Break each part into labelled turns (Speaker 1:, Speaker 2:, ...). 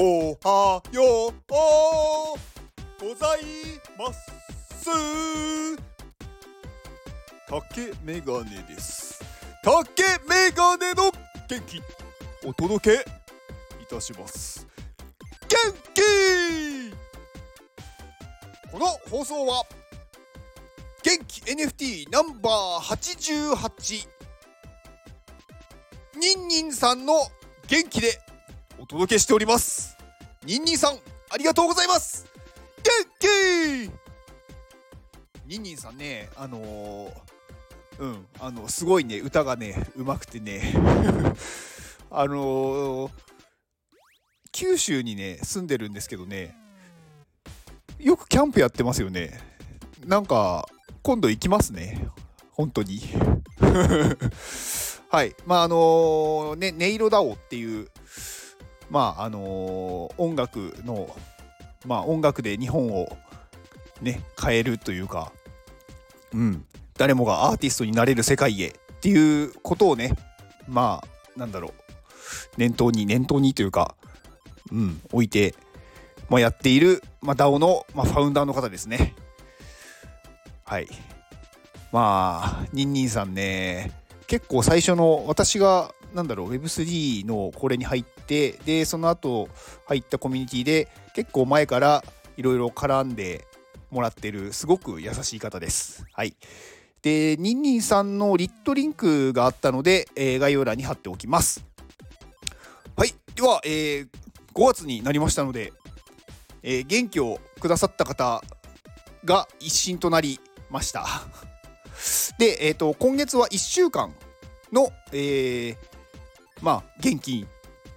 Speaker 1: おはよう。ございます。竹メガネです。竹メガネの元気。お届けいたします。元気。この放送は元気 NFT ナンバー88ニンニンさんの元気でお届けしております。ニンニンさんありがとうございます。元気ニンニンさんねあのー、うんあのすごいね歌がねうまくてね。あのー、九州にね住んでるんですけどね。よくキャンプやってますよね。なんか今度行きますね。本当に。はい。まああのー、ね音色だおっていうまああの、音楽のまあ音楽で日本をね変えるというかうん誰もがアーティストになれる世界へっていうことをねまあなんだろう念頭に念頭にというかうん置いて、まあ、やっている、まあ、DAO の、まあ、ファウンダーの方ですね。はい。まあニンニンさんね結構最初の私がなんだろう Web3 のこれに入っててでその後入ったコミュニティで結構前からいろいろ絡んでもらってるすごく優しい方です。はい。で、ニンニンさんのリットリンクがあったので、えー、概要欄に貼っておきます。はい。では、えー、5月になりましたので、えー、元気をくださった方が一新となりました。で、えーと、今月は1週間の、えー、まあ、元気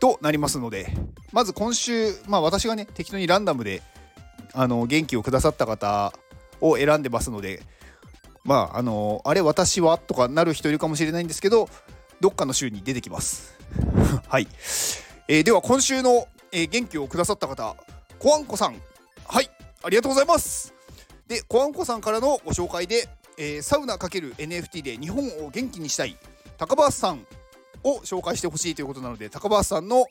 Speaker 1: となりますので、まず今週、まあ、私がね、適当にランダムであの元気をくださった方を選んでますので、まあ、あのあれ、私はとかなる人いるかもしれないんですけど、どっかの週に出てきます。はい、えー、では、今週の、えー、元気をくださった方、コアンコさん、はい、ありがとうございます。で、コアンコさんからのご紹介で、えー、サウナ ×NFT で日本を元気にしたい高橋さんを紹介してほしいということなので高橋さんの、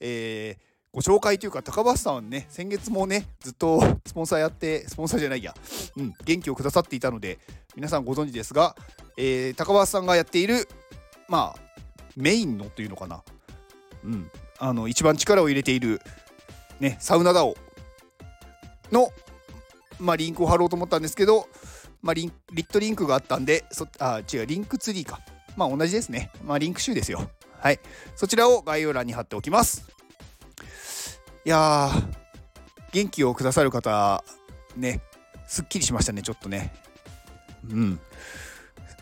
Speaker 1: えー、ご紹介というか高橋さんはね先月もねずっとスポンサーやってスポンサーじゃないや、うん、元気をくださっていたので皆さんご存知ですが、えー、高橋さんがやっているまあメインのというのかな、うん、あの一番力を入れている、ね、サウナダオの、まあ、リンクを貼ろうと思ったんですけど、まあ、リンリットリンクがあったんでそあ違うリンクツリーか。まあ同じですね。まあリンク集ですよ。はい。そちらを概要欄に貼っておきます。いやー、元気をくださる方、ね、すっきりしましたね、ちょっとね。うん。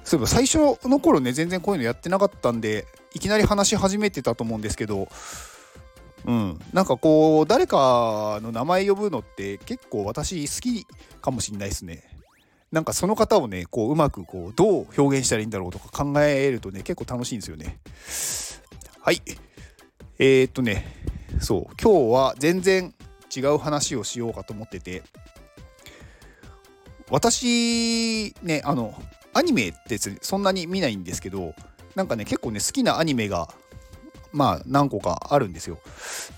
Speaker 1: そういえば最初の頃ね、全然こういうのやってなかったんで、いきなり話し始めてたと思うんですけど、うん、なんかこう誰かの名前呼ぶのって結構私好きかもしんないですね。なんかその方をねこううまくこうどう表現したらいいんだろうとか考えるとね結構楽しいんですよね。はいえー、っとねそう今日は全然違う話をしようかと思ってて私ねあのアニメってそんなに見ないんですけどなんかね結構ね好きなアニメがまあ何個かあるんですよ。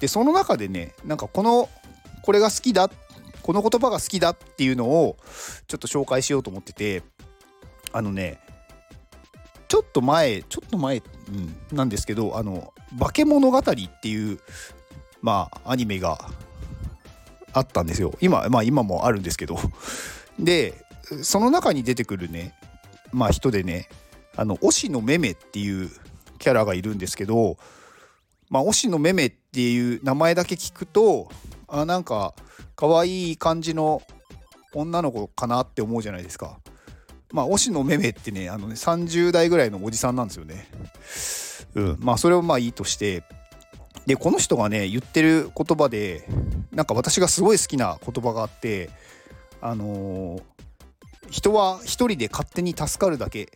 Speaker 1: でその中でねなんかこのこれが好きだっこの言葉が好きだっていうのをちょっと紹介しようと思っててあのねちょっと前ちょっと前、うん、なんですけどあの「化け物語」っていうまあアニメがあったんですよ。今まあ今もあるんですけど。でその中に出てくるねまあ人でねあの押野めめっていうキャラがいるんですけどまあ押野めめっていう名前だけ聞くとあなんか可愛い感じの女の子かなって思うじゃないですか。まあ、推しのめめってね、あのね、30代ぐらいのおじさんなんですよね。うん。まあ、それをまあいいとして、で、この人がね、言ってる言葉で、なんか私がすごい好きな言葉があって、あのー、人は一人で勝手に助かるだけ、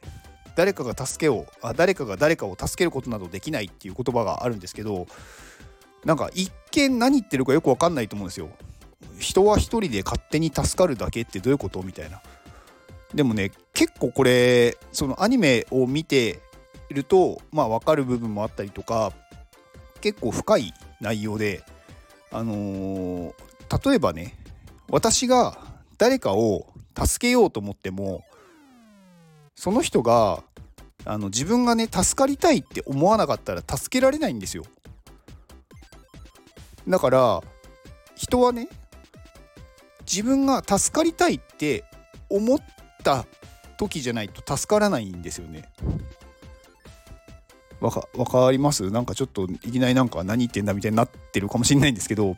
Speaker 1: 誰かが助けをあ、誰かが誰かを助けることなどできないっていう言葉があるんですけど、なんか一見何言ってるかよくわかんないと思うんですよ。人は一人で勝手に助かるだけってどういうことみたいな。でもね結構これそのアニメを見てるとまあ分かる部分もあったりとか結構深い内容であのー、例えばね私が誰かを助けようと思ってもその人があの自分がね助かりたいって思わなかったら助けられないんですよだから人はね自分が助かりたいって思った時じゃないと助からないんですよねわかかります？なんかちょっといきなりなんか何言ってんだみたいになってるかもしれないんですけど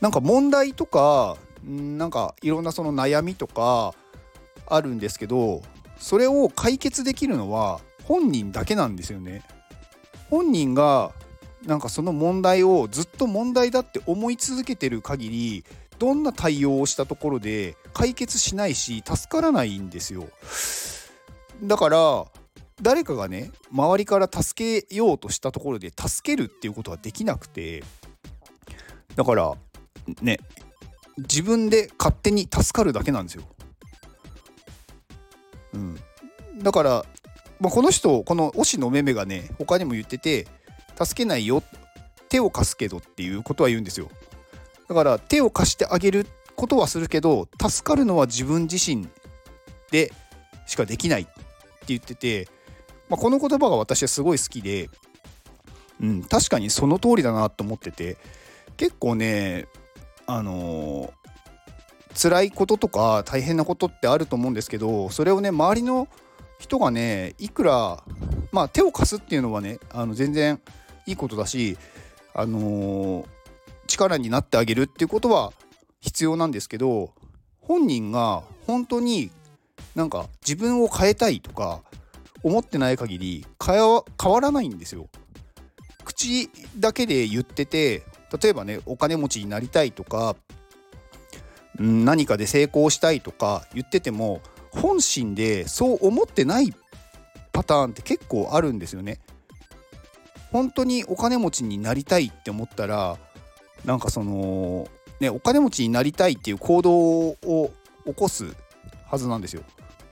Speaker 1: なんか問題とかなんかいろんなその悩みとかあるんですけどそれを解決できるのは本人だけなんですよね。本人がなんかその問題をずっと問題だって思い続けてる限りどんな対応をしたところで解決しないし助からないんですよ。だから誰かがね周りから助けようとしたところで助けるっていうことはできなくてだからね自分で勝手に助かるだけなんですよ。うん、だから、まあ、この人この推しのめめがね他にも言ってて助けないよ手を貸すけどっていうことは言うんですよ。だから手を貸してあげることはするけど助かるのは自分自身でしかできないって言っててまあ、この言葉が私はすごい好きで、うん、確かにその通りだなと思ってて結構ねあのー、辛いこととか大変なことってあると思うんですけどそれをね周りの人がねいくらまあ手を貸すっていうのはねあの全然いいことだしあのー、力になってあげるっていうことは必要なんですけど本人が本当になんか自分を変えたいとか思ってない限り変わらないんですよ。口だけで言ってて例えばねお金持ちになりたいとか、何かで成功したいとか言ってても本心でそう思ってないパターンって結構あるんですよね。本当にお金持ちになりたいって思ったらなんかそのねお金持ちになりたいっていう行動を起こすはずなんですよ。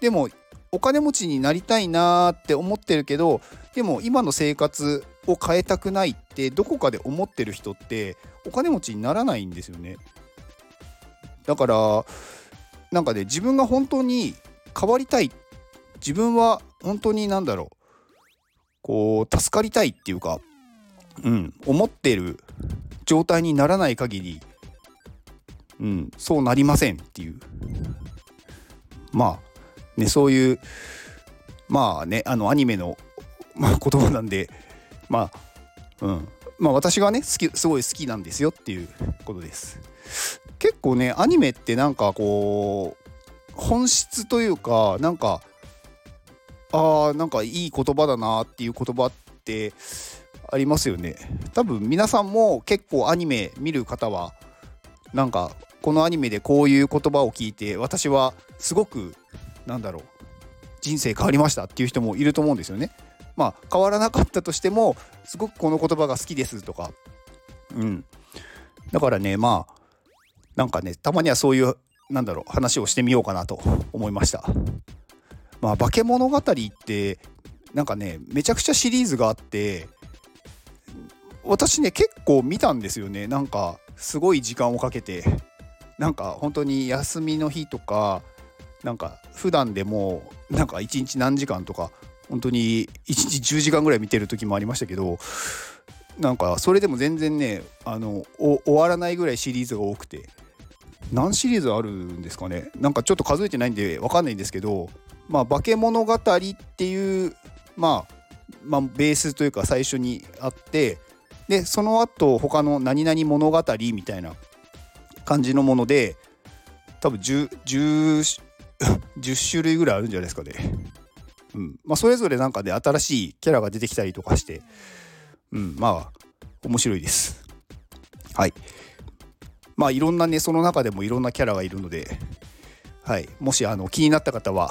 Speaker 1: でもお金持ちになりたいなって思ってるけどでも今の生活を変えたくないってどこかで思ってる人ってお金持ちにならないんですよね。だからなんかね自分が本当に変わりたい。自分は本当に何だろう。こう助かりたいっていうかうん思ってる状態にならない限りうんそうなりませんっていう。まあね、そういうまあねあのアニメの、まあ、言葉なんでまあうんまあ私がね好きすごい好きなんですよっていうことです。結構ねアニメってなんかこう本質というかなんかあーなんかいい言葉だなっていう言葉ってありますよね多分皆さんも結構アニメ見る方はなんかこのアニメでこういう言葉を聞いて私はすごくなんだろう人生変わりましたっていう人もいると思うんですよね。まあ変わらなかったとしてもすごくこの言葉が好きですとかうんだからねまあなんかねたまにはそういうなんだろう話をしてみようかなと思いました。まあ化け物語ってなんかねめちゃくちゃシリーズがあって私ね結構見たんですよね。なんかすごい時間をかけて。なんか本当に休みの日とかなんか普段でもなんか1日何時間とか本当に1日10時間ぐらい見てる時もありましたけどなんかそれでも全然ねあの終わらないぐらいシリーズが多くて。何シリーズあるんですかね。なんかちょっと数えてないんで分かんないんですけどまあ化け物語っていうまあまあベースというか最初にあってでその後他の何々物語みたいな感じのもので多分 10, 10 10種類ぐらいあるんじゃないですかね。うんまあ、それぞれなんかで、ね、新しいキャラが出てきたりとかして、うん、まあ面白いです。はい。まあいろんなねその中でもいろんなキャラがいるので、はい、もしあの気になった方は